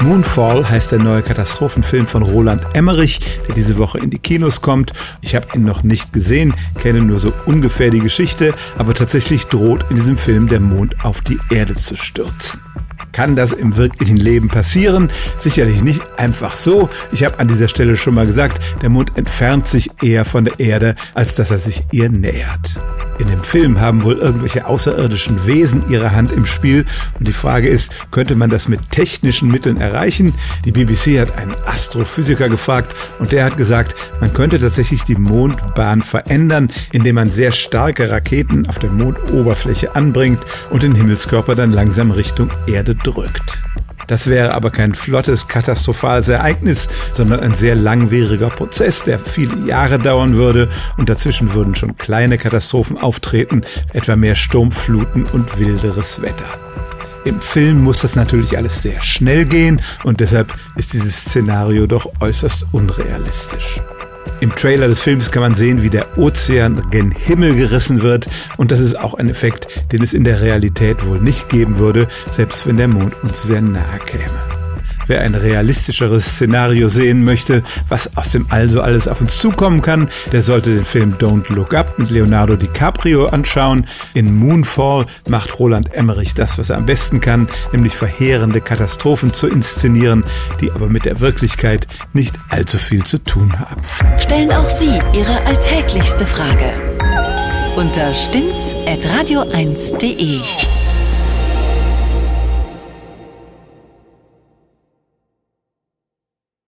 Moonfall heißt der neue Katastrophenfilm von Roland Emmerich, der diese Woche in die Kinos kommt. Ich habe ihn noch nicht gesehen, kenne nur so ungefähr die Geschichte, aber tatsächlich droht in diesem Film der Mond auf die Erde zu stürzen. Kann das im wirklichen Leben passieren? Sicherlich nicht einfach so. Ich habe an dieser Stelle schon mal gesagt, der Mond entfernt sich eher von der Erde, als dass er sich ihr nähert. In dem Film haben wohl irgendwelche außerirdischen Wesen ihre Hand im Spiel und die Frage ist, könnte man das mit technischen Mitteln erreichen? Die BBC hat einen Astrophysiker gefragt und der hat gesagt, man könnte tatsächlich die Mondbahn verändern, indem man sehr starke Raketen auf der Mondoberfläche anbringt und den Himmelskörper dann langsam Richtung Erde drückt. Das wäre aber kein flottes, katastrophales Ereignis, sondern ein sehr langwieriger Prozess, der viele Jahre dauern würde und dazwischen würden schon kleine Katastrophen auftreten, etwa mehr Sturmfluten und wilderes Wetter. Im Film muss das natürlich alles sehr schnell gehen und deshalb ist dieses Szenario doch äußerst unrealistisch. Im Trailer des Films kann man sehen, wie der Ozean gen Himmel gerissen wird und das ist auch ein Effekt, den es in der Realität wohl nicht geben würde, selbst wenn der Mond uns sehr nahe käme. Wer ein realistischeres Szenario sehen möchte, was aus dem All so alles auf uns zukommen kann, der sollte den Film Don't Look Up mit Leonardo DiCaprio anschauen. In Moonfall macht Roland Emmerich das, was er am besten kann, nämlich verheerende Katastrophen zu inszenieren, die aber mit der Wirklichkeit nicht allzu viel zu tun haben. Stellen auch Sie Ihre alltäglichste Frage unter stimmtz.radio1.de.